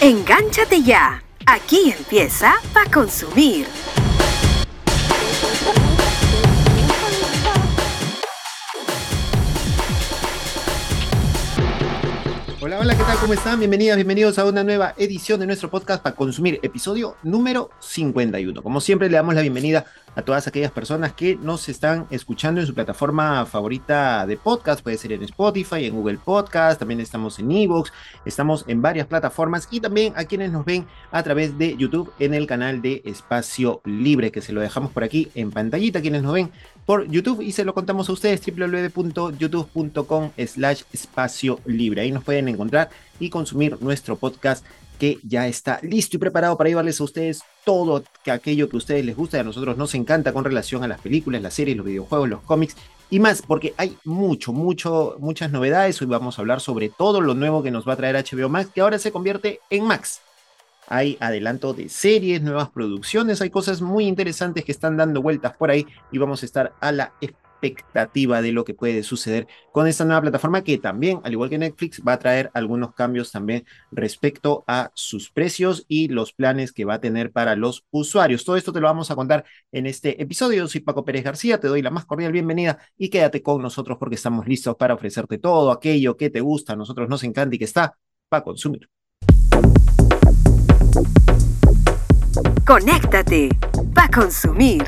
Engánchate ya. Aquí empieza Pa' Consumir. Hola, ¿qué tal? ¿Cómo están? Bienvenidas, bienvenidos a una nueva edición de nuestro podcast para consumir, episodio número 51. Como siempre, le damos la bienvenida a todas aquellas personas que nos están escuchando en su plataforma favorita de podcast, puede ser en Spotify, en Google Podcast, también estamos en Evox, estamos en varias plataformas y también a quienes nos ven a través de YouTube en el canal de Espacio Libre, que se lo dejamos por aquí en pantallita, quienes nos ven por YouTube y se lo contamos a ustedes www.youtube.com slash espacio libre. Ahí nos pueden encontrar y consumir nuestro podcast que ya está listo y preparado para llevarles a ustedes todo aquello que a ustedes les gusta y a nosotros nos encanta con relación a las películas, las series, los videojuegos, los cómics y más, porque hay mucho, mucho, muchas novedades. Hoy vamos a hablar sobre todo lo nuevo que nos va a traer HBO Max, que ahora se convierte en Max. Hay adelanto de series, nuevas producciones, hay cosas muy interesantes que están dando vueltas por ahí y vamos a estar a la expectativa de lo que puede suceder con esta nueva plataforma que también, al igual que Netflix, va a traer algunos cambios también respecto a sus precios y los planes que va a tener para los usuarios. Todo esto te lo vamos a contar en este episodio. Soy Paco Pérez García, te doy la más cordial bienvenida y quédate con nosotros porque estamos listos para ofrecerte todo aquello que te gusta, a nosotros nos encanta y que está para consumir. Conéctate para consumir.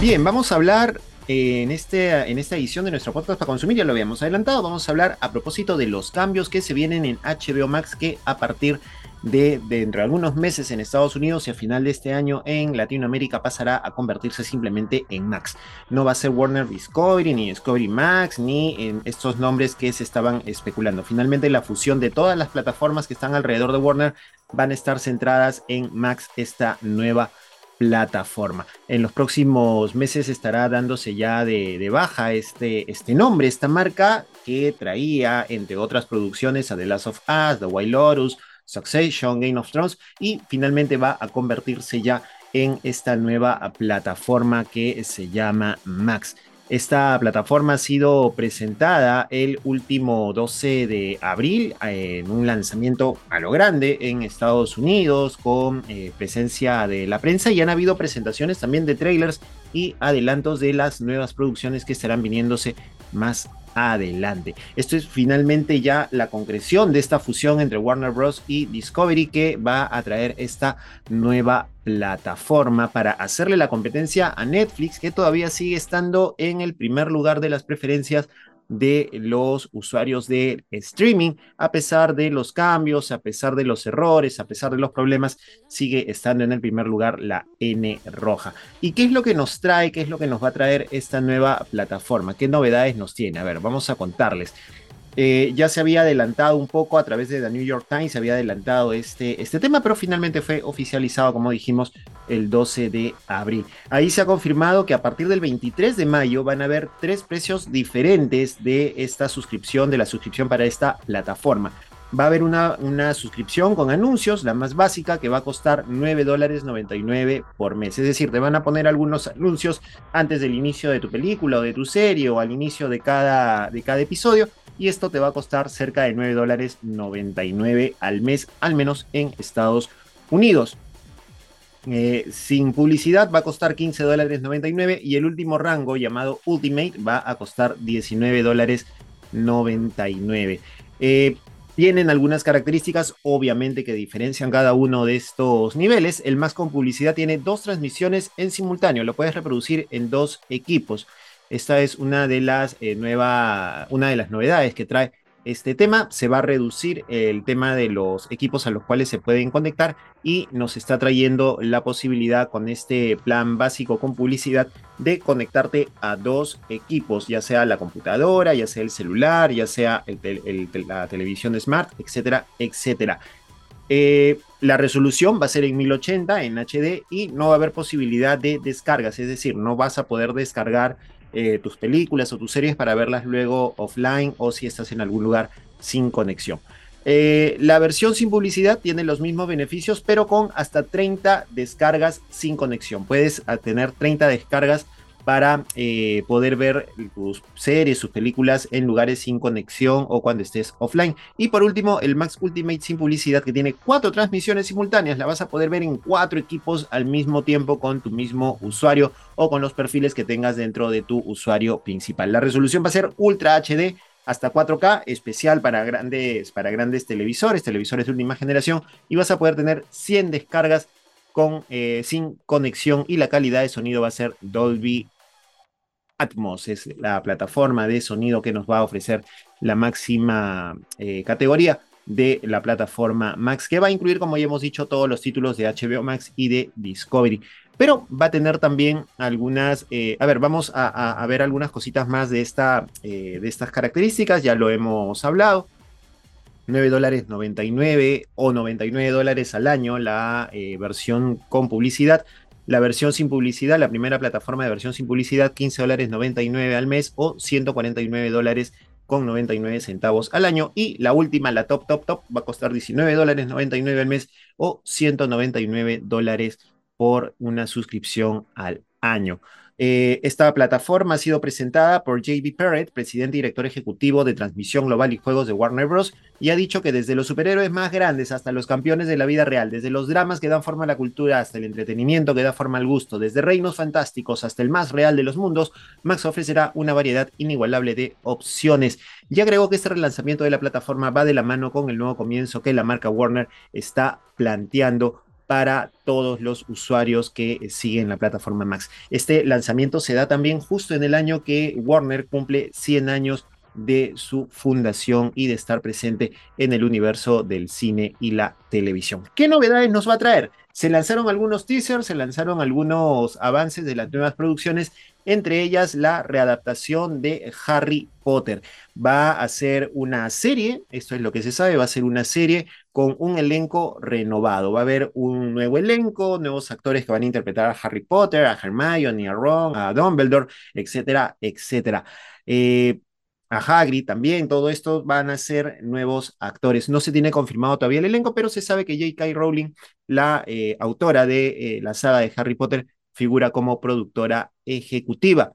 Bien, vamos a hablar eh, en, este, en esta edición de nuestro podcast para consumir, ya lo habíamos adelantado, vamos a hablar a propósito de los cambios que se vienen en HBO Max que a partir de dentro de algunos meses en Estados Unidos y a final de este año en Latinoamérica pasará a convertirse simplemente en Max. No va a ser Warner Discovery, ni Discovery Max, ni en estos nombres que se estaban especulando. Finalmente la fusión de todas las plataformas que están alrededor de Warner van a estar centradas en Max, esta nueva plataforma. En los próximos meses estará dándose ya de, baja este, este nombre, esta marca que traía, entre otras producciones, a The Last of Us, The Wild Lotus, Succession, Game of Thrones, y finalmente va a convertirse ya en esta nueva plataforma que se llama Max. Esta plataforma ha sido presentada el último 12 de abril en un lanzamiento a lo grande en Estados Unidos con eh, presencia de la prensa y han habido presentaciones también de trailers y adelantos de las nuevas producciones que estarán viniéndose más adelante. Esto es finalmente ya la concreción de esta fusión entre Warner Bros. y Discovery que va a traer esta nueva plataforma para hacerle la competencia a Netflix que todavía sigue estando en el primer lugar de las preferencias de los usuarios de streaming, a pesar de los cambios, a pesar de los errores, a pesar de los problemas, sigue estando en el primer lugar la N roja. ¿Y qué es lo que nos trae, qué es lo que nos va a traer esta nueva plataforma? ¿Qué novedades nos tiene? A ver, vamos a contarles. Eh, ya se había adelantado un poco a través de The New York Times, se había adelantado este, este tema, pero finalmente fue oficializado, como dijimos, el 12 de abril. Ahí se ha confirmado que a partir del 23 de mayo van a haber tres precios diferentes de esta suscripción, de la suscripción para esta plataforma. Va a haber una, una suscripción con anuncios, la más básica, que va a costar 9 dólares 99 por mes. Es decir, te van a poner algunos anuncios antes del inicio de tu película o de tu serie o al inicio de cada, de cada episodio y esto te va a costar cerca de 9 dólares 99 al mes, al menos en Estados Unidos. Eh, sin publicidad va a costar 15 dólares 99 y el último rango llamado Ultimate va a costar 19 dólares 99. Eh, tienen algunas características, obviamente, que diferencian cada uno de estos niveles. El más con publicidad tiene dos transmisiones en simultáneo, lo puedes reproducir en dos equipos. Esta es una de las eh, una de las novedades que trae este tema. Se va a reducir el tema de los equipos a los cuales se pueden conectar y nos está trayendo la posibilidad con este plan básico con publicidad de conectarte a dos equipos, ya sea la computadora, ya sea el celular, ya sea la televisión smart, etcétera, etcétera. Eh, la resolución va a ser en 1080 en HD y no va a haber posibilidad de descargas, es decir, no vas a poder descargar eh, tus películas o tus series para verlas luego offline o si estás en algún lugar sin conexión. Eh, la versión sin publicidad tiene los mismos beneficios, pero con hasta 30 descargas sin conexión. Puedes tener 30 descargas para eh, poder ver tus series, sus películas en lugares sin conexión o cuando estés offline. Y por último, el Max Ultimate sin publicidad que tiene cuatro transmisiones simultáneas. La vas a poder ver en cuatro equipos al mismo tiempo con tu mismo usuario o con los perfiles que tengas dentro de tu usuario principal. La resolución va a ser Ultra HD hasta 4K, especial para grandes, para grandes televisores, televisores de última generación, y vas a poder tener 100 descargas con, eh, sin conexión y la calidad de sonido va a ser Dolby Atmos, es la plataforma de sonido que nos va a ofrecer la máxima eh, categoría de la plataforma Max, que va a incluir, como ya hemos dicho, todos los títulos de HBO Max y de Discovery. Pero va a tener también algunas, eh, a ver, vamos a, ver algunas cositas más de, esta, eh, de estas características, ya lo hemos hablado. 9 dólares 99 o 99 dólares al año la versión con publicidad la versión sin publicidad, la primera plataforma de versión sin publicidad, 15 dólares 99 al mes o 149 dólares con 99 centavos al año. Y la última, la top, top, top, va a costar 19 dólares 99 al mes o 199 dólares por una suscripción al año. Eh, esta plataforma ha sido presentada por JB Perret, presidente y director ejecutivo de transmisión global y juegos de Warner Bros., y ha dicho que desde los superhéroes más grandes hasta los campeones de la vida real, desde los dramas que dan forma a la cultura hasta el entretenimiento que da forma al gusto, desde reinos fantásticos hasta el más real de los mundos, Max ofrecerá una variedad inigualable de opciones. Y agregó que este relanzamiento de la plataforma va de la mano con el nuevo comienzo que la marca Warner está planteando para todos los usuarios que siguen la plataforma Max. Este lanzamiento se da también justo en el año que Warner cumple 100 años de su fundación y de estar presente en el universo del cine y la televisión. ¿Qué novedades nos va a traer? Se lanzaron algunos teasers, se lanzaron algunos avances de las nuevas producciones, entre ellas la readaptación de Harry Potter. Va a ser una serie, esto es lo que se sabe, va a ser una serie con un elenco renovado. Va a haber un nuevo elenco, nuevos actores que van a interpretar a Harry Potter, a Hermione, a Ron, a Dumbledore, etcétera, etcétera. Eh, a Hagrid también, todo esto van a ser nuevos actores. No se tiene confirmado todavía el elenco, pero se sabe que J.K. Rowling, la eh, autora de eh, la saga de Harry Potter, figura como productora ejecutiva.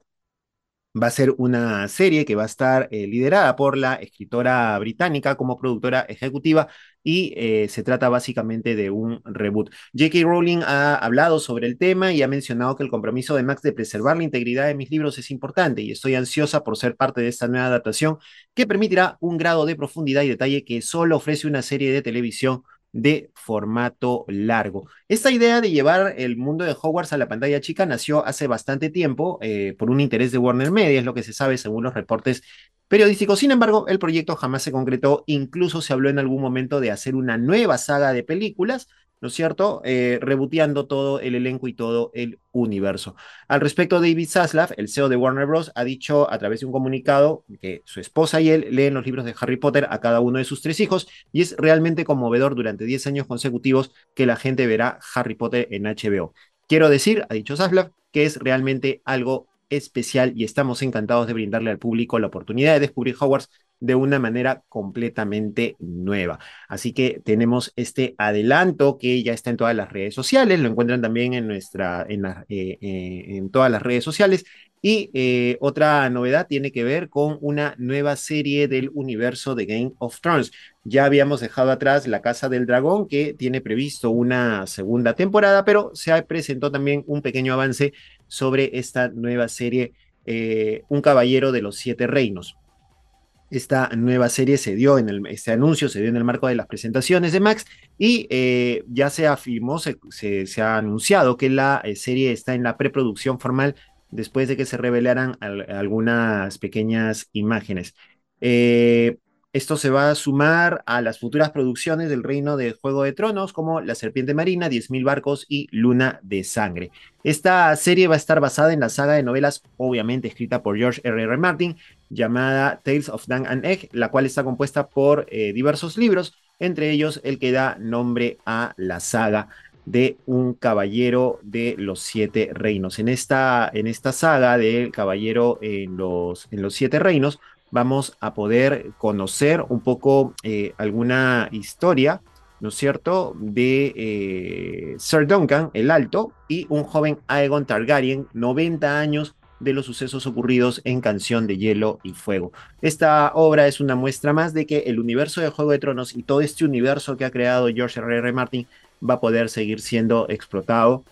Va a ser una serie que va a estar eh, liderada por la escritora británica como productora ejecutiva y eh, se trata básicamente de un reboot. J.K. Rowling ha hablado sobre el tema y ha mencionado que el compromiso de Max de preservar la integridad de mis libros es importante y estoy ansiosa por ser parte de esta nueva adaptación que permitirá un grado de profundidad y detalle que solo ofrece una serie de televisión de formato largo. Esta idea de llevar el mundo de Hogwarts a la pantalla chica nació hace bastante tiempo eh, por un interés de Warner Media, es lo que se sabe según los reportes periodísticos. Sin embargo, el proyecto jamás se concretó, incluso se habló en algún momento de hacer una nueva saga de películas ¿no es cierto? Eh, reboteando todo el elenco y todo el universo. Al respecto, David Zaslav, el CEO de Warner Bros., ha dicho a través de un comunicado que su esposa y él leen los libros de Harry Potter a cada uno de sus tres hijos y es realmente conmovedor durante 10 años consecutivos que la gente verá Harry Potter en HBO. Quiero decir, ha dicho Zaslav, que es realmente algo especial y estamos encantados de brindarle al público la oportunidad de descubrir Hogwarts de una manera completamente nueva. Así que tenemos este adelanto que ya está en todas las redes sociales, lo encuentran también en nuestra, en, eh, eh, todas las redes sociales. Y eh, otra novedad tiene que ver con una nueva serie del universo de Game of Thrones. Ya habíamos dejado atrás La Casa del Dragón, que tiene previsto una segunda temporada, pero se presentó también un pequeño avance sobre esta nueva serie, Un Caballero de los Siete Reinos. Esta nueva serie se dio en el, este anuncio se dio en el marco de las presentaciones de Max y eh, ya se afirmó, se, se, ha anunciado que la eh, serie está en la preproducción formal después de que se revelaran algunas pequeñas imágenes. Eh, esto se va a sumar a las futuras producciones del reino de Juego de Tronos, como La Serpiente Marina, 10.000 Barcos y Luna de Sangre. Esta serie va a estar basada en la saga de novelas, obviamente escrita por George R. R. Martin, llamada Tales of Dan and Egg, la cual está compuesta por eh, diversos libros, entre ellos el que da nombre a la saga de un caballero de los siete reinos. En esta, en esta saga del caballero en los, en los siete reinos, vamos a poder conocer un poco eh, alguna historia, ¿no es cierto?, de eh, Sir Duncan, el Alto, y un joven Aegon Targaryen, 90 años de los sucesos ocurridos en Canción de Hielo y Fuego. Esta obra es una muestra más de que el universo de Juego de Tronos y todo este universo que ha creado George R. R. Martin va a poder seguir siendo explotado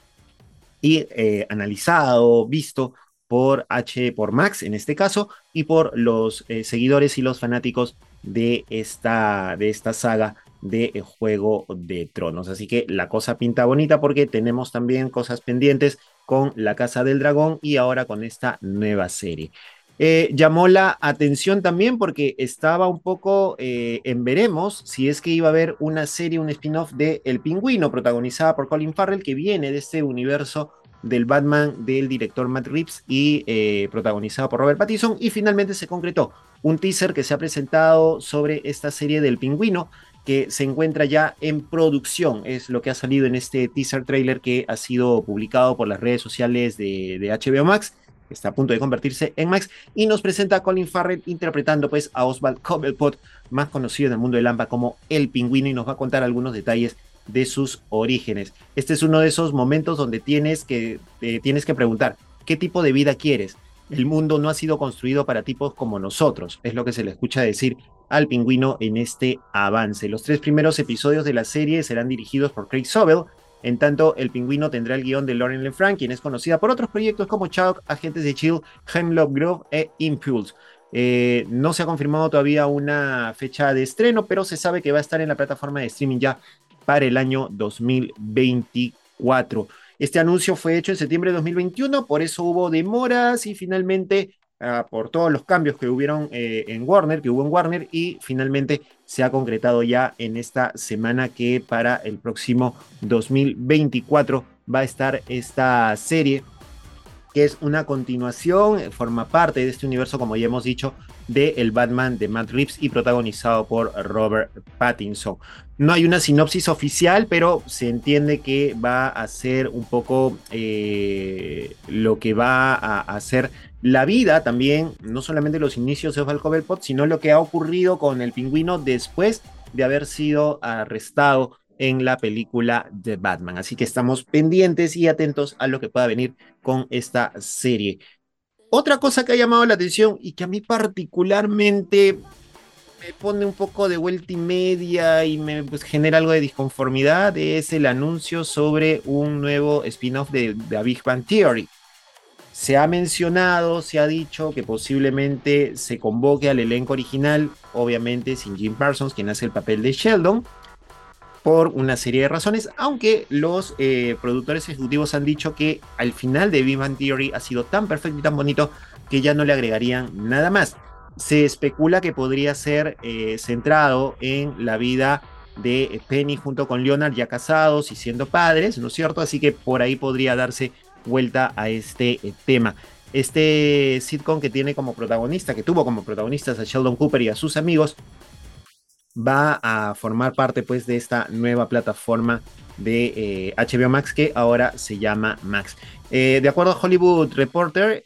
y eh, analizado, visto por H, por Max en este caso, y por los eh, seguidores y los fanáticos de esta, de esta saga de Juego de Tronos. Así que la cosa pinta bonita porque tenemos también cosas pendientes con La Casa del Dragón y ahora con esta nueva serie. Eh, llamó la atención también porque estaba un poco eh, en veremos si es que iba a haber una serie, un spin-off de El Pingüino, protagonizada por Colin Farrell, que viene de este universo del Batman del director Matt Reeves y eh, protagonizado por Robert Pattinson. Y finalmente se concretó un teaser que se ha presentado sobre esta serie del Pingüino que se encuentra ya en producción, es lo que ha salido en este teaser trailer que ha sido publicado por las redes sociales de, HBO Max está a punto de convertirse en Max, y nos presenta a Colin Farrell interpretando pues a Oswald Cobblepot, más conocido en el mundo de Lampa como El Pingüino, y nos va a contar algunos detalles de sus orígenes. Este es uno de esos momentos donde tienes que, eh, tienes que preguntar, ¿qué tipo de vida quieres? El mundo no ha sido construido para tipos como nosotros, es lo que se le escucha decir al pingüino en este avance. Los tres primeros episodios de la serie serán dirigidos por Craig Sobel, en tanto, el pingüino tendrá el guion de Lauren LeFranc, quien es conocida por otros proyectos como Chalk, Agentes de Chill, Hemlock Grove e Impulse. Eh, no se ha confirmado todavía una fecha de estreno, pero se sabe que va a estar en la plataforma de streaming ya para el año 2024. Este anuncio fue hecho en septiembre de 2021, por eso hubo demoras y finalmente Ah, por todos los cambios que hubieron eh, en Warner, que hubo en Warner, y finalmente se ha concretado ya en esta semana que para el próximo 2024 va a estar esta serie que es una continuación, forma parte de este universo, como ya hemos dicho, de El Batman de Matt Reeves y protagonizado por Robert Pattinson. No hay una sinopsis oficial, pero se entiende que va a ser un poco eh, lo que va a hacer la vida también, no solamente los inicios de Oswald Cobblepot, sino lo que ha ocurrido con el pingüino después de haber sido arrestado en la película de Batman. Así que estamos pendientes y atentos a lo que pueda venir con esta serie. Otra cosa que ha llamado la atención y que a mí particularmente me pone un poco de vuelta y media y me pues, genera algo de disconformidad es el anuncio sobre un nuevo spin-off de, The Big Bang Theory. Se ha mencionado, se ha dicho que posiblemente se convoque al elenco original, obviamente sin Jim Parsons, quien hace el papel de Sheldon, por una serie de razones, aunque los eh, productores ejecutivos han dicho que al final de Big Bang Theory ha sido tan perfecto y tan bonito que ya no le agregarían nada más. Se especula que podría ser eh, centrado en la vida de Penny junto con Leonard ya casados y siendo padres, ¿no es cierto? Así que por ahí podría darse vuelta a este eh, tema. Este sitcom que tiene como protagonista, que tuvo como protagonistas a Sheldon Cooper y a sus amigos, va a formar parte pues de esta nueva plataforma de HBO eh, Max que ahora se llama Max. Eh, de acuerdo a Hollywood Reporter,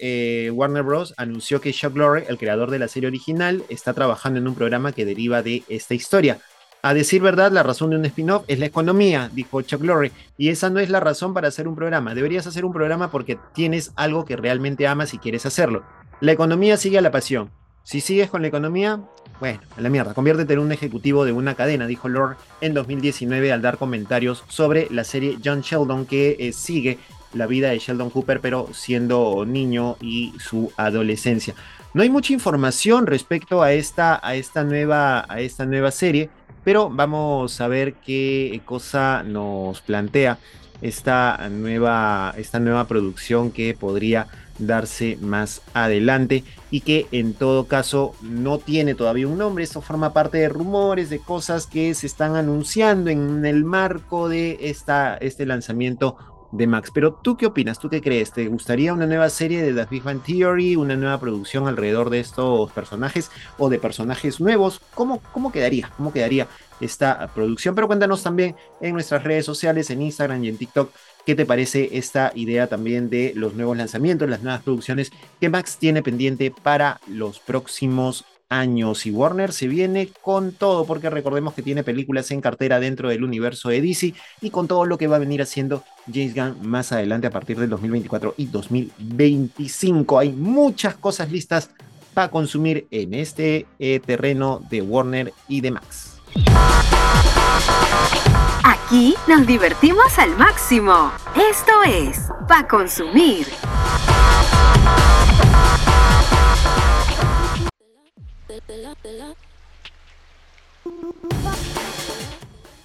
Warner Bros. anunció que Chuck Lorre, el creador de la serie original, está trabajando en un programa que deriva de esta historia. A decir verdad, la razón de un spin-off es la economía, dijo Chuck Lorre, y esa no es la razón para hacer un programa. Deberías hacer un programa porque tienes algo que realmente amas y quieres hacerlo. La economía sigue a la pasión. Si sigues con la economía, bueno, a la mierda, conviértete en un ejecutivo de una cadena, dijo Lord en 2019 al dar comentarios sobre la serie John Sheldon que eh, sigue la vida de Sheldon Cooper, pero siendo niño y su adolescencia. No hay mucha información respecto a esta nueva serie, pero vamos a ver qué cosa nos plantea esta nueva, esta nueva producción que podría darse más adelante y que en todo caso no tiene todavía un nombre. Esto forma parte de rumores, de cosas que se están anunciando en el marco de esta, este lanzamiento de Max. Pero tú qué opinas? ¿Tú qué crees? ¿Te gustaría una nueva serie de The Big Bang Theory? ¿Una nueva producción alrededor de estos personajes o de personajes nuevos? ¿Cómo, cómo quedaría? ¿Cómo quedaría esta producción? Pero cuéntanos también en nuestras redes sociales, en Instagram y en TikTok, ¿Qué te parece esta idea también de los nuevos lanzamientos, las nuevas producciones que Max tiene pendiente para los próximos años. Y Warner se viene con todo, porque recordemos que tiene películas en cartera dentro del universo de DC y con todo lo que va a venir haciendo James Gunn más adelante a partir del 2024 y 2025. Hay muchas cosas listas para consumir en este eh, terreno de Warner y de Max. Aquí nos divertimos al máximo. Esto es Pa Consumir.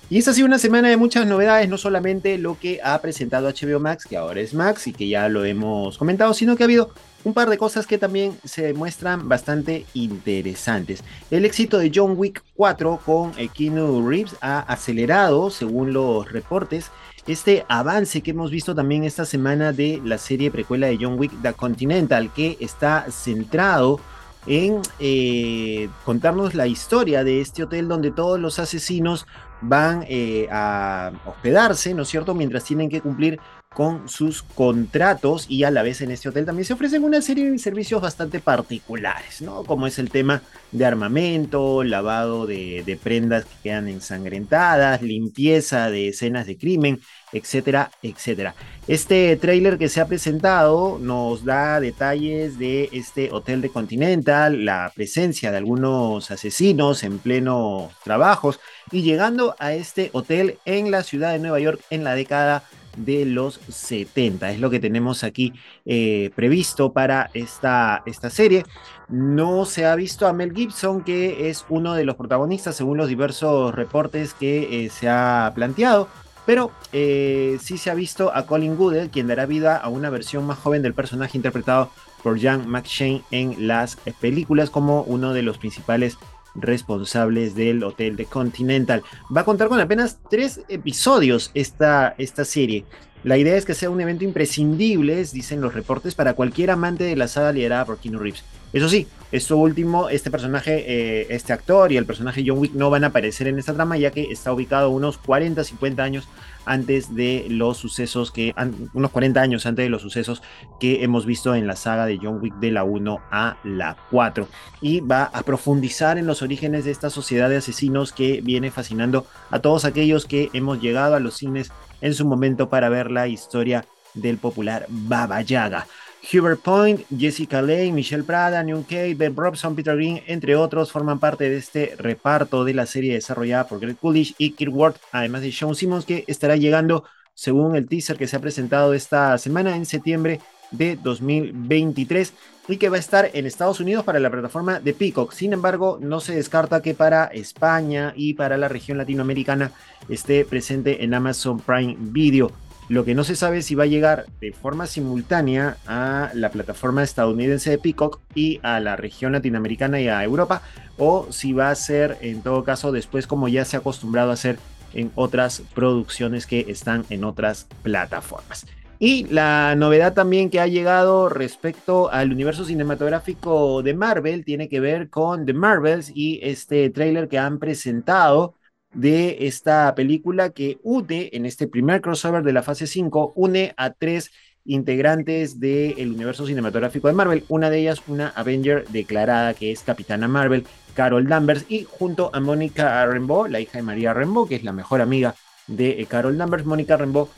Y esta ha sido una semana de muchas novedades, no solamente lo que ha presentado HBO Max, que ahora es Max y que ya lo hemos comentado, sino que ha habido un par de cosas que también se muestran bastante interesantes. El éxito de John Wick 4 con Keanu Reeves ha acelerado, según los reportes, este avance que hemos visto también esta semana de la serie precuela de John Wick The Continental, que está centrado en eh, contarnos la historia de este hotel donde todos los asesinos van eh, a hospedarse, ¿no es cierto? Mientras tienen que cumplir con sus contratos y a la vez en este hotel también se ofrecen una serie de servicios bastante particulares, ¿no? Como es el tema de armamento, lavado de, de prendas que quedan ensangrentadas, limpieza de escenas de crimen, etcétera, etcétera. Este tráiler que se ha presentado nos da detalles de este hotel de Continental, la presencia de algunos asesinos en pleno trabajos y llegando a este hotel en la ciudad de Nueva York en la década de los 70. Es lo que tenemos aquí eh, previsto para esta, esta serie. No se ha visto a Mel Gibson, que es uno de los protagonistas según los diversos reportes que eh, se ha planteado. Pero eh, sí se ha visto a Colin Goodell, quien dará vida a una versión más joven del personaje interpretado por Jan McShane en las películas como uno de los principales responsables del Hotel de Continental. Va a contar con apenas tres episodios esta, esta serie. La idea es que sea un evento imprescindible, dicen los reportes, para cualquier amante de la saga liderada por Keanu Reeves. Eso sí, esto último, este personaje, eh, este actor y el personaje John Wick no van a aparecer en esta trama, ya que está ubicado unos 40, 50 años antes de los sucesos que, unos 40 años antes de los sucesos que hemos visto en la saga de John Wick de la 1 a la 4. Y va a profundizar en los orígenes de esta sociedad de asesinos que viene fascinando a todos aquellos que hemos llegado a los cines en su momento para ver la historia del popular Baba Yaga. Hubert Point, Jessica Lange, Michelle Prada, New Kate, Ben Robson, Peter Green, entre otros, forman parte de este reparto de la serie desarrollada por Greg Coolidge y Kirk Ward, además de Sean Simmons, que estará llegando, según el teaser que se ha presentado esta semana, en septiembre de 2023 y que va a estar en Estados Unidos para la plataforma de Peacock. Sin embargo, no se descarta que para España y para la región latinoamericana esté presente en Amazon Prime Video. Lo que no se sabe es si va a llegar de forma simultánea a la plataforma estadounidense de Peacock y a la región latinoamericana y a Europa, o si va a ser en todo caso después como ya se ha acostumbrado a hacer en otras producciones que están en otras plataformas. Y la novedad también que ha llegado respecto al universo cinematográfico de Marvel tiene que ver con The Marvels y este tráiler que han presentado de esta película que une en este primer crossover de la fase 5, une a tres integrantes del universo cinematográfico de Marvel, una de ellas una Avenger declarada que es Capitana Marvel, Carol Danvers, y junto a Mónica Rambeau, la hija de María Rambeau, que es la mejor amiga de eh, Carol Danvers, Mónica Rambeau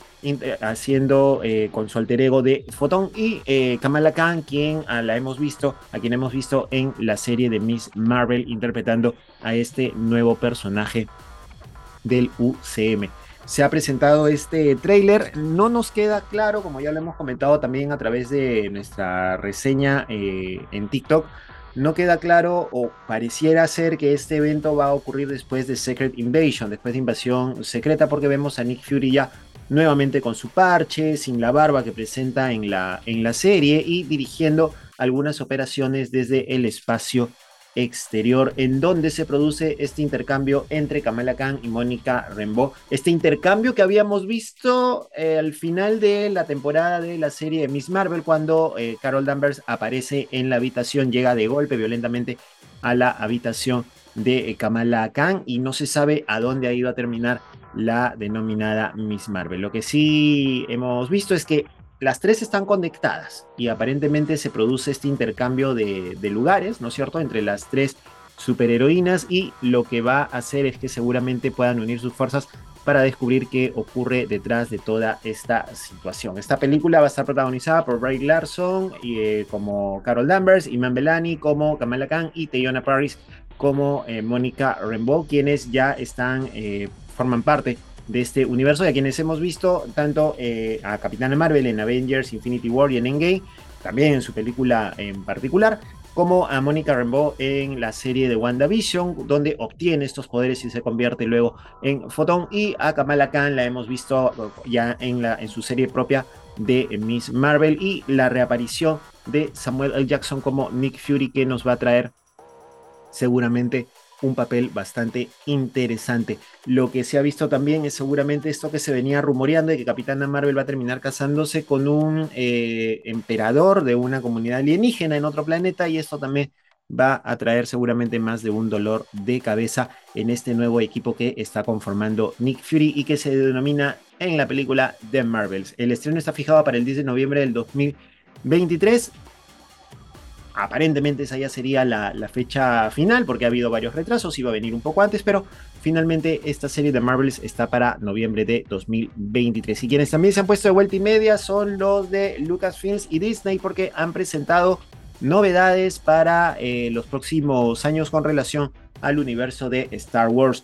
haciendo eh, con su alter ego de Fotón y eh, Kamala Khan, quien a la hemos visto, a quien hemos visto en la serie de Miss Marvel interpretando a este nuevo personaje del UCM. Se ha presentado este tráiler, no nos queda claro, como ya lo hemos comentado también a través de nuestra reseña eh, en TikTok, no queda claro o pareciera ser que este evento va a ocurrir después de Secret Invasion, después de invasión secreta, porque vemos a Nick Fury ya nuevamente con su parche, sin la barba que presenta en la, en la serie y dirigiendo algunas operaciones desde el espacio exterior en donde se produce este intercambio entre Kamala Khan y Mónica Rambeau. Este intercambio que habíamos visto eh, al final de la temporada de la serie de Miss Marvel cuando eh, Carol Danvers aparece en la habitación, llega de golpe violentamente a la habitación de eh, Kamala Khan y no se sabe a dónde ha ido a terminar la denominada Miss Marvel. Lo que sí hemos visto es que las tres están conectadas y aparentemente se produce este intercambio de, lugares, ¿no es cierto?, entre las tres superheroínas y lo que va a hacer es que seguramente puedan unir sus fuerzas para descubrir qué ocurre detrás de toda esta situación. Esta película va a estar protagonizada por Bray Larson eh, como Carol Danvers, Iman Belani como Kamala Khan y Teyona Paris como eh, Mónica Rambeau, quienes ya están, eh, forman parte de este universo y a quienes hemos visto tanto a Capitana Marvel en Avengers, Infinity War y en Endgame, también en su película en particular, como a Mónica Rambeau en la serie de WandaVision, donde obtiene estos poderes y se convierte luego en Fotón. Y a Kamala Khan la hemos visto ya en, la, en su serie propia de Miss Marvel y la reaparición de Samuel L. Jackson como Nick Fury que nos va a traer seguramente un papel bastante interesante. Lo que se ha visto también es seguramente esto que se venía rumoreando de que Capitana Marvel va a terminar casándose con un eh, emperador de una comunidad alienígena en otro planeta y esto también va a traer seguramente más de un dolor de cabeza en este nuevo equipo que está conformando Nick Fury y que se denomina en la película The Marvels. El estreno está fijado para el 10 de noviembre del 2023 aparentemente esa ya sería la, fecha final, porque ha habido varios retrasos, iba a venir un poco antes, pero finalmente esta serie de Marvels está para noviembre de 2023. Y quienes también se han puesto de vuelta y media son los de Lucasfilms y Disney, porque han presentado novedades para eh, los próximos años con relación al universo de Star Wars.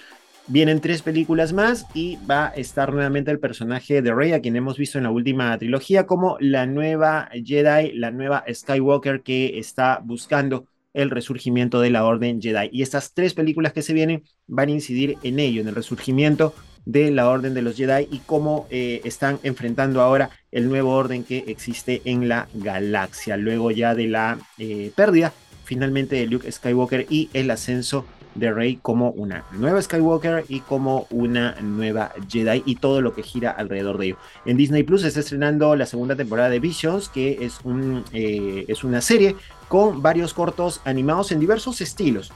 Vienen tres películas más y va a estar nuevamente el personaje de Rey, a quien hemos visto en la última trilogía, como la nueva Jedi, la nueva Skywalker que está buscando el resurgimiento de la Orden Jedi. Y estas tres películas que se vienen van a incidir en ello, en el resurgimiento de la Orden de los Jedi y cómo eh, están enfrentando ahora el nuevo orden que existe en la galaxia, luego ya de la eh, pérdida finalmente de Luke Skywalker y el ascenso de Rey como una nueva Skywalker y como una nueva Jedi y todo lo que gira alrededor de ello. En Disney Plus se está estrenando la segunda temporada de Visions, que es, un, eh, es una serie con varios cortos animados en diversos estilos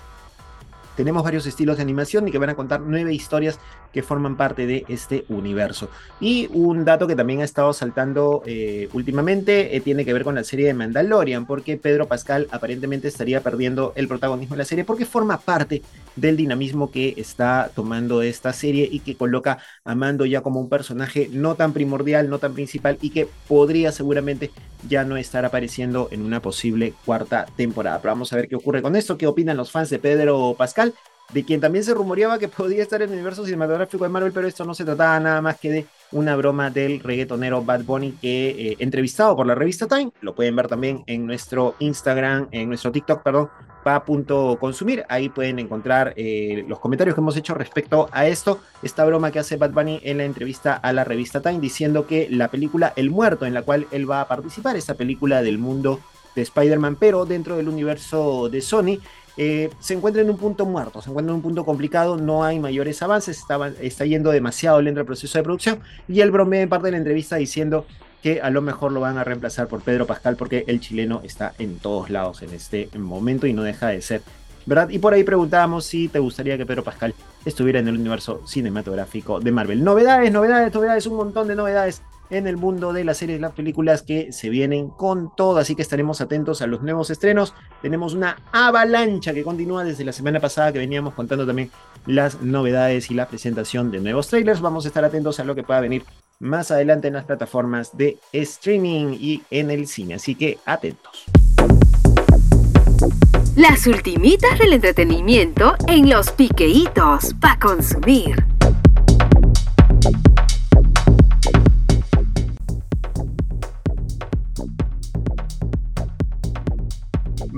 tenemos varios estilos de animación y que van a contar nueve historias que forman parte de este universo. Y un dato que también ha estado saltando eh, últimamente eh, tiene que ver con la serie de Mandalorian, porque Pedro Pascal aparentemente estaría perdiendo el protagonismo de la serie porque forma parte del dinamismo que está tomando esta serie y que coloca a Mando ya como un personaje no tan primordial, no tan principal y que podría seguramente ya no estar apareciendo en una posible cuarta temporada. Pero vamos a ver qué ocurre con esto, qué opinan los fans de Pedro Pascal de quien también se rumoreaba que podía estar en el universo cinematográfico de Marvel, pero esto no se trataba nada más que de una broma del reggaetonero Bad Bunny que eh, entrevistado por la revista Time, lo pueden ver también en nuestro Instagram, en nuestro TikTok, perdón, pa.consumir, ahí pueden encontrar eh, los comentarios que hemos hecho respecto a esto, esta broma que hace Bad Bunny en la entrevista a la revista Time, diciendo que la película El Muerto, en la cual él va a participar, esta película del mundo de Spider-Man, pero dentro del universo de Sony, eh, se encuentra en un punto muerto, se encuentra en un punto complicado, no hay mayores avances, está, está yendo demasiado lento el proceso de producción y él bromea en parte de la entrevista diciendo que a lo mejor lo van a reemplazar por Pedro Pascal porque el chileno está en todos lados en este momento y no deja de ser, ¿verdad? Y por ahí preguntábamos si te gustaría que Pedro Pascal estuviera en el universo cinematográfico de Marvel. Novedades, novedades, novedades, un montón de novedades en el mundo de las series y las películas que se vienen con todo, así que estaremos atentos a los nuevos estrenos. Tenemos una avalancha que continúa desde la semana pasada que veníamos contando también las novedades y la presentación de nuevos trailers. Vamos a estar atentos a lo que pueda venir más adelante en las plataformas de streaming y en el cine, así que atentos. Las ultimitas del entretenimiento en los piqueitos para consumir.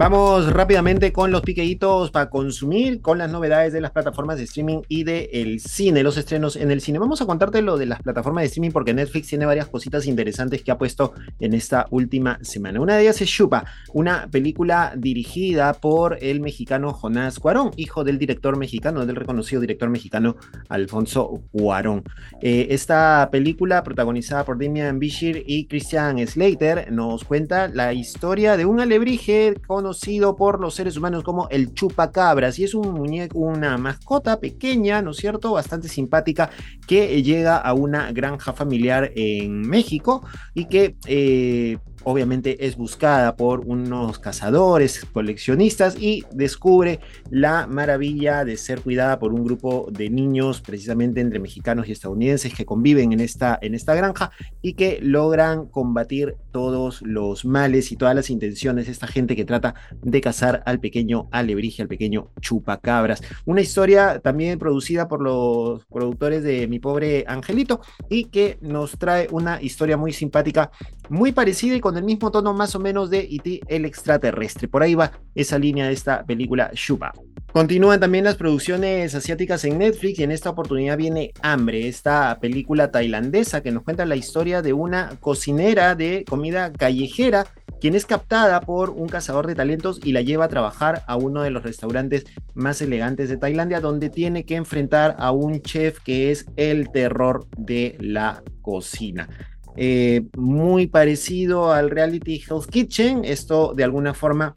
Vamos rápidamente con los piqueitos para consumir, con las novedades de las plataformas de streaming y del el cine, los estrenos en el cine. Vamos a contarte lo de las plataformas de streaming porque Netflix tiene varias cositas interesantes que ha puesto en esta última semana. Una de ellas es Chupa, una película dirigida por el mexicano Jonás Cuarón, hijo del director mexicano, del reconocido director mexicano Alfonso Cuarón. Eh, esta película, protagonizada por Damian Bishir y Christian Slater, nos cuenta la historia de un alebrije con conocido por los seres humanos como el chupacabras y es un muñeco, una mascota pequeña, ¿no es cierto? Bastante simpática que llega a una granja familiar en México y que eh, obviamente es buscada por unos cazadores, coleccionistas y descubre la maravilla de ser cuidada por un grupo de niños, precisamente entre mexicanos y estadounidenses, que conviven en esta, en esta granja y que logran combatir todos los males y todas las intenciones de esta gente que trata de cazar al pequeño alebrije, al pequeño chupacabras. Una historia también producida por los productores de Mi Pobre Angelito y que nos trae una historia muy simpática, muy parecida y con el mismo tono más o menos de E.T. el extraterrestre. Por ahí va esa línea de esta película Chupa. Continúan también las producciones asiáticas en Netflix y en esta oportunidad viene Hambre, esta película tailandesa que nos cuenta la historia de una cocinera de comida callejera quien es captada por un cazador de talentos y la lleva a trabajar a uno de los restaurantes más elegantes de Tailandia, donde tiene que enfrentar a un chef que es el terror de la cocina. Eh, muy parecido al reality Hell's Kitchen, esto de alguna forma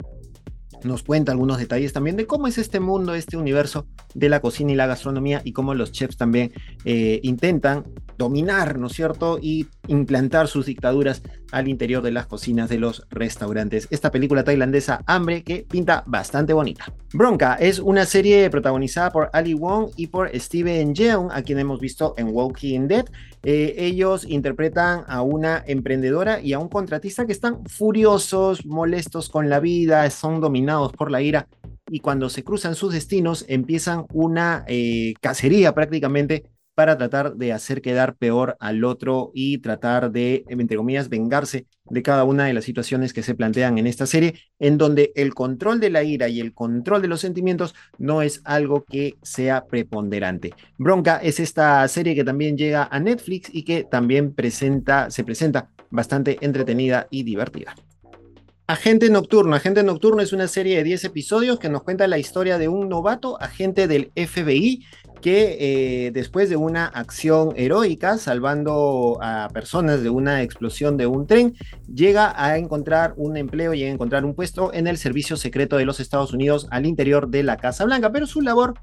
nos cuenta algunos detalles también de cómo es este mundo, este universo de la cocina y la gastronomía y cómo los chefs también eh, intentan dominar, ¿no es cierto? Y implantar sus dictaduras al interior de las cocinas de los restaurantes. Esta película tailandesa Hambre que pinta bastante bonita. Bronca es una serie protagonizada por Ali Wong y por Steven Yeun, a quien hemos visto en Walking Dead. Eh, ellos interpretan a una emprendedora y a un contratista que están furiosos, molestos con la vida, son dominados por la ira y cuando se cruzan sus destinos empiezan una eh, cacería prácticamente para tratar de hacer quedar peor al otro y tratar de, entre comillas, vengarse de cada una de las situaciones que se plantean en esta serie, en donde el control de la ira y el control de los sentimientos no es algo que sea preponderante. Bronca es esta serie que también llega a Netflix y que también presenta, se presenta bastante entretenida y divertida. Agente Nocturno. Agente Nocturno es una serie de 10 episodios que nos cuenta la historia de un novato agente del FBI que eh, después de una acción heroica, salvando a personas de una explosión de un tren, llega a encontrar un empleo y a encontrar un puesto en el Servicio Secreto de los Estados Unidos al interior de la Casa Blanca, pero su labor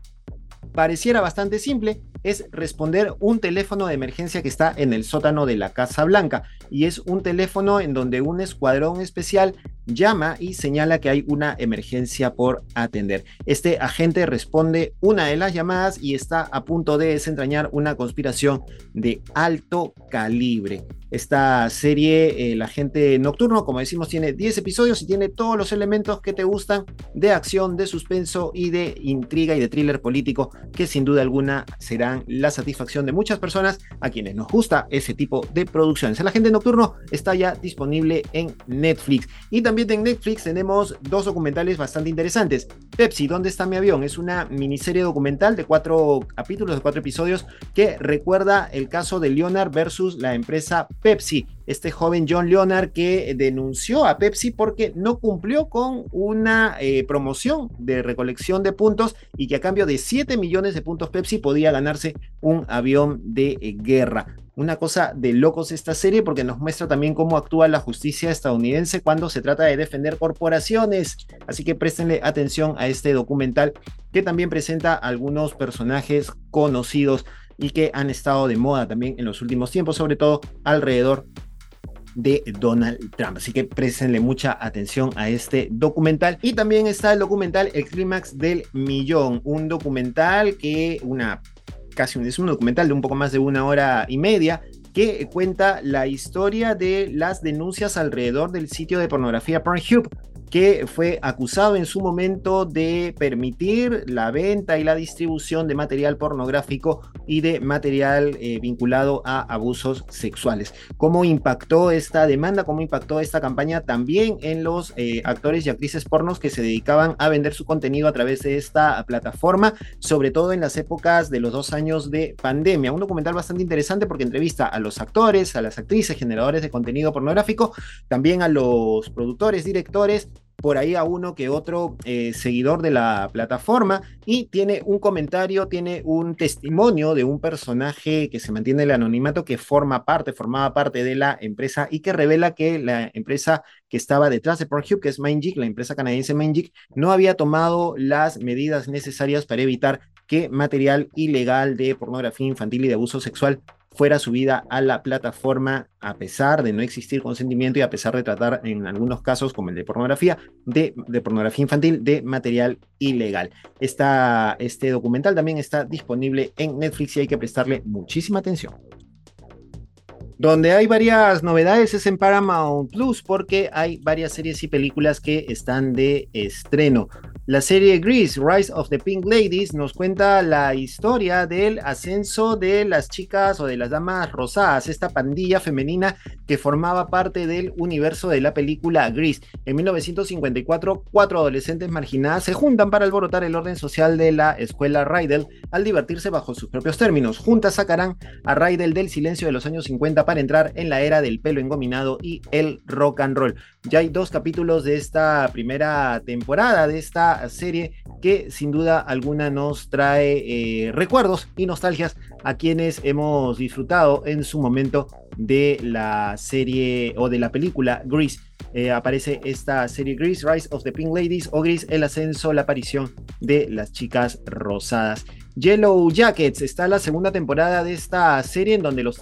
pareciera bastante simple, es responder un teléfono de emergencia que está en el sótano de la Casa Blanca y es un teléfono en donde un escuadrón especial llama y señala que hay una emergencia por atender. Este agente responde una de las llamadas y está a punto de desentrañar una conspiración de alto calibre. Esta serie, El Agente Nocturno, como decimos, tiene 10 episodios y tiene todos los elementos que te gustan de acción, de suspenso y de intriga y de thriller político, que sin duda alguna serán la satisfacción de muchas personas a quienes nos gusta ese tipo de producciones. El Agente Nocturno está ya disponible en Netflix. Y también en Netflix tenemos dos documentales bastante interesantes. Pepsi, ¿dónde está mi avión? Es una miniserie documental de cuatro capítulos, de cuatro episodios, que recuerda el caso de Leonard versus la empresa Pepsi, este joven John Leonard que denunció a Pepsi porque no cumplió con una eh, promoción de recolección de puntos y que a cambio de 7 millones de puntos Pepsi podía ganarse un avión de eh, guerra. Una cosa de locos esta serie porque nos muestra también cómo actúa la justicia estadounidense cuando se trata de defender corporaciones. Así que préstenle atención a este documental que también presenta algunos personajes conocidos y que han estado de moda también en los últimos tiempos, sobre todo alrededor de Donald Trump. Así que préstenle mucha atención a este documental. Y también está el documental El Clímax del Millón, un documental que una casi es un documental de un poco más de una hora y media que cuenta la historia de las denuncias alrededor del sitio de pornografía Pornhub que fue acusado en su momento de permitir la venta y la distribución de material pornográfico y de material eh, vinculado a abusos sexuales. ¿Cómo impactó esta demanda? ¿Cómo impactó esta campaña también en los eh, actores y actrices pornos que se dedicaban a vender su contenido a través de esta plataforma, sobre todo en las épocas de los dos años de pandemia? Un documental bastante interesante porque entrevista a los actores, a las actrices, generadores de contenido pornográfico, también a los productores, directores por ahí a uno que otro eh, seguidor de la plataforma y tiene un comentario, tiene un testimonio de un personaje que se mantiene el anonimato que forma parte, formaba parte de la empresa y que revela que la empresa que estaba detrás de Pornhub, que es MindGeek, la empresa canadiense MindGeek, no había tomado las medidas necesarias para evitar que material ilegal de pornografía infantil y de abuso sexual fuera subida a la plataforma a pesar de no existir consentimiento y a pesar de tratar en algunos casos, como el de pornografía, de, pornografía infantil, de material ilegal. este documental también está disponible en Netflix y hay que prestarle muchísima atención. Donde hay varias novedades es en Paramount Plus porque hay varias series y películas que están de estreno. La serie Grease, Rise of the Pink Ladies, nos cuenta la historia del ascenso de las chicas o de las damas rosadas, esta pandilla femenina que formaba parte del universo de la película Grease. En 1954, cuatro adolescentes marginadas se juntan para alborotar el orden social de la escuela Rydell al divertirse bajo sus propios términos. Juntas sacarán a Rydell del silencio de los años 50 para entrar en la era del pelo engominado y el rock and roll. Ya hay dos capítulos de esta primera temporada de esta serie que sin duda alguna nos trae eh, recuerdos y nostalgias a quienes hemos disfrutado en su momento de la serie o de la película Grease. Eh, aparece esta serie Grease, Rise of the Pink Ladies o Grease, el ascenso, la aparición de las chicas rosadas. Yellow Jackets está la segunda temporada de esta serie en donde los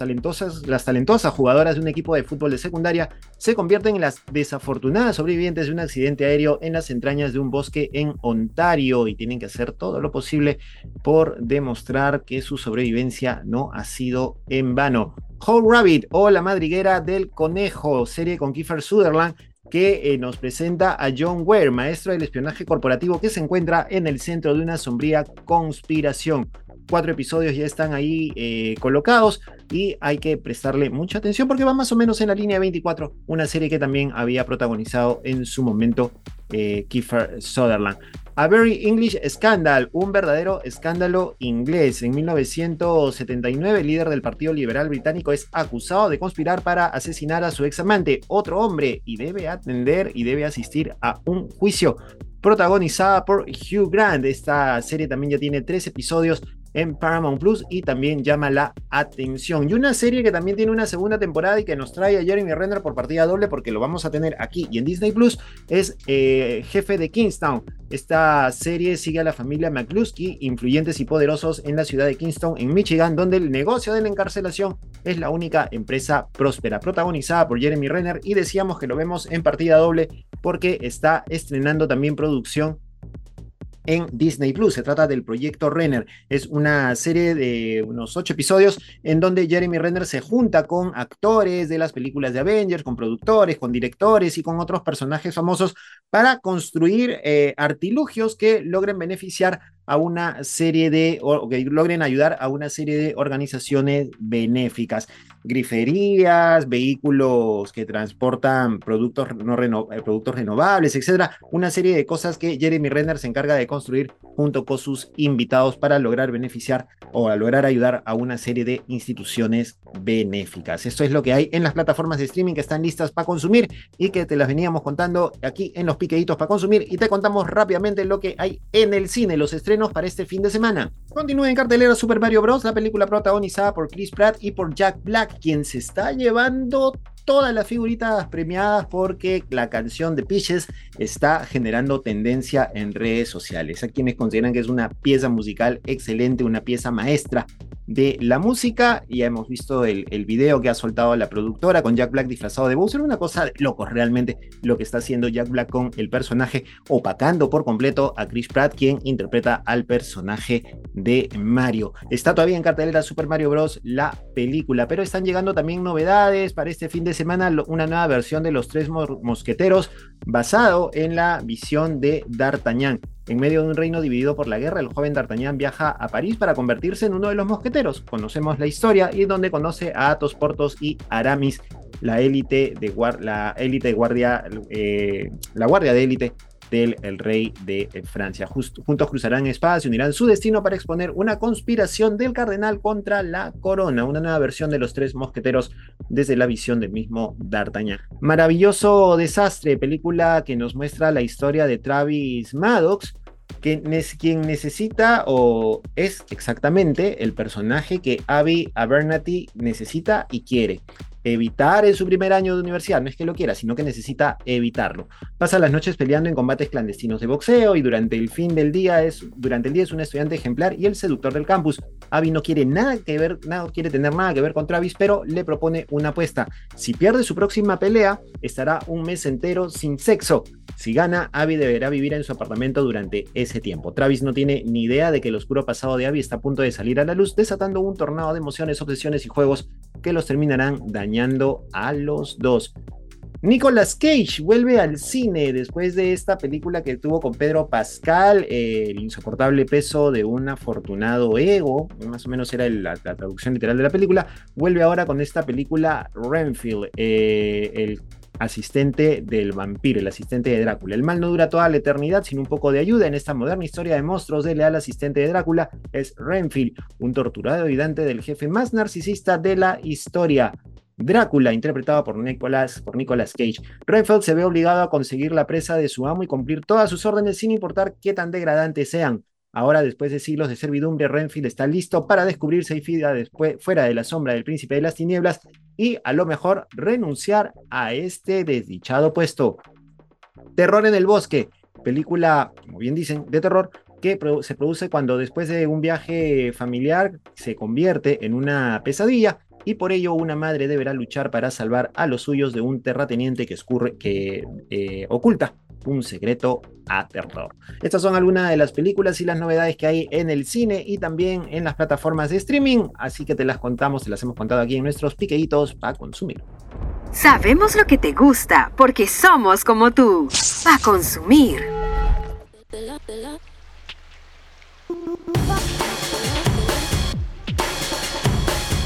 las talentosas jugadoras de un equipo de fútbol de secundaria se convierten en las desafortunadas sobrevivientes de un accidente aéreo en las entrañas de un bosque en Ontario y tienen que hacer todo lo posible por demostrar que su sobrevivencia no ha sido en vano. Whole Rabbit o La Madriguera del Conejo, serie con Kiefer Sutherland que eh, nos presenta a John Ware, maestro del espionaje corporativo que se encuentra en el centro de una sombría conspiración. Cuatro episodios ya están ahí eh, colocados y hay que prestarle mucha atención porque va más o menos en la línea 24, una serie que también había protagonizado en su momento eh, Kiefer Sutherland. A Very English Scandal, un verdadero escándalo inglés. En 1979, el líder del Partido Liberal Británico es acusado de conspirar para asesinar a su ex amante, otro hombre, y debe atender y debe asistir a un juicio protagonizada por Hugh Grant. Esta serie también ya tiene tres episodios en Paramount Plus y también llama la atención. Y una serie que también tiene una segunda temporada y que nos trae a Jeremy Renner por partida doble porque lo vamos a tener aquí y en Disney Plus es eh, Jefe de Kingstown. Esta serie sigue a la familia McCluskey, influyentes y poderosos en la ciudad de Kingston, en Michigan, donde el negocio de la encarcelación es la única empresa próspera, protagonizada por Jeremy Renner y decíamos que lo vemos en partida doble porque está estrenando también producción en Disney Plus. Se trata del proyecto Renner. Es una serie de unos ocho episodios en donde Jeremy Renner se junta con actores de las películas de Avengers, con productores, con directores y con otros personajes famosos para construir eh, artilugios que logren beneficiar a una serie de, o que logren ayudar a una serie de organizaciones benéficas, griferías, vehículos que transportan productos, no eh, productos renovables, etcétera, una serie de cosas que Jeremy Renner se encarga de construir junto con sus invitados para lograr beneficiar o a lograr ayudar a una serie de instituciones benéficas. Esto es lo que hay en las plataformas de streaming que están listas para consumir y que te las veníamos contando aquí en los piqueditos para consumir y te contamos rápidamente lo que hay en el cine, los para este fin de semana. Continúa en cartelera Super Mario Bros., la película protagonizada por Chris Pratt y por Jack Black, quien se está llevando todas las figuritas premiadas porque la canción de Peaches está generando tendencia en redes sociales. Hay quienes consideran que es una pieza musical excelente, una pieza maestra de la música. Ya hemos visto el, el, video que ha soltado la productora con Jack Black disfrazado de Bowser. Una cosa de locos realmente lo que está haciendo Jack Black con el personaje, opacando por completo a Chris Pratt, quien interpreta al personaje de Mario. Está todavía en cartelera Super Mario Bros. la película, pero están llegando también novedades para este fin de semana. Una nueva versión de Los Tres Mosqueteros basado en la visión de D'Artagnan. En medio de un reino dividido por la guerra, el joven D'Artagnan viaja a París para convertirse en uno de los mosqueteros. Conocemos la historia y donde conoce a Athos, Portos y Aramis, la élite de, la élite guardia, eh, la guardia de élite el rey de eh, Francia. juntos cruzarán espadas y unirán su destino para exponer una conspiración del cardenal contra la corona, una nueva versión de los tres mosqueteros desde la visión del mismo D'Artagnan. Maravilloso desastre, película que nos muestra la historia de Travis Maddox, quien necesita o es exactamente el personaje que Abby Abernathy necesita y quiere. Evitar en su primer año de universidad. No es que lo quiera, sino que necesita evitarlo. Pasa las noches peleando en combates clandestinos de boxeo y durante el fin del día es, durante el día es un estudiante ejemplar y el seductor del campus. Abby no quiere nada que ver, nada quiere tener nada que ver con Travis, pero le propone una apuesta. Si pierde su próxima pelea, estará un mes entero sin sexo. Si gana, Abby deberá vivir en su apartamento durante ese tiempo. Travis no tiene ni idea de que el oscuro pasado de Abby está a punto de salir a la luz, desatando un tornado de emociones, obsesiones y juegos que los terminarán dañando a los dos. Nicolas Cage vuelve al cine después de esta película que tuvo con Pedro Pascal, el insoportable peso de un afortunado ego, más o menos era la, traducción literal de la película, vuelve ahora con esta película Renfield, eh, el asistente del vampiro, el asistente de Drácula. El mal no dura toda la eternidad sin un poco de ayuda en esta moderna historia de monstruos de leal asistente de Drácula es Renfield, un torturado ayudante del jefe más narcisista de la historia. Drácula, interpretado por Nicolas, por Nicolas Cage. Renfield se ve obligado a conseguir la presa de su amo y cumplir todas sus órdenes sin importar qué tan degradantes sean. Ahora, después de siglos de servidumbre, Renfield está listo para descubrirse y después, fuera de la sombra del príncipe de las tinieblas y a lo mejor renunciar a este desdichado puesto. Terror en el bosque, película, como bien dicen, de terror que se produce cuando después de un viaje familiar se convierte en una pesadilla y por ello una madre deberá luchar para salvar a los suyos de un terrateniente que, eh, oculta un secreto aterrador. Estas son algunas de las películas y las novedades que hay en el cine y también en las plataformas de streaming, así que te las contamos, te las hemos contado aquí en nuestros piqueitos para consumir. Sabemos lo que te gusta porque somos como tú, para consumir.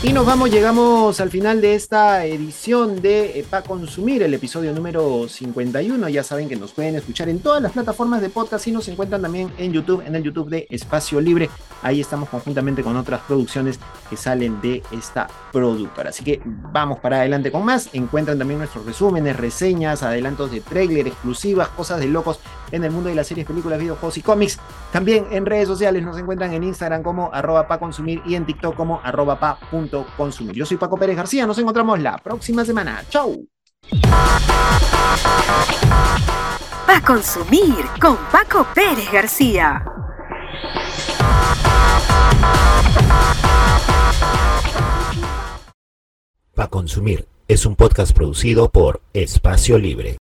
Y nos vamos, llegamos al final de esta edición de eh, Pa Consumir, el episodio número 51. Ya saben que nos pueden escuchar en todas las plataformas de podcast y nos encuentran también en YouTube, en el YouTube de Espacio Libre. Ahí estamos conjuntamente con otras producciones que salen de esta productora. Así que vamos para adelante con más. Encuentran también nuestros resúmenes, reseñas, adelantos de trailer, exclusivas, cosas de locos en el mundo de las series, películas, videojuegos y cómics. También en redes sociales nos encuentran en Instagram como arroba pa consumir y en TikTok como arroba pa consumir. Yo soy Paco Pérez García, nos encontramos la próxima semana. ¡Chau! Pa consumir con Paco Pérez García. Pa consumir es un podcast producido por Espacio Libre.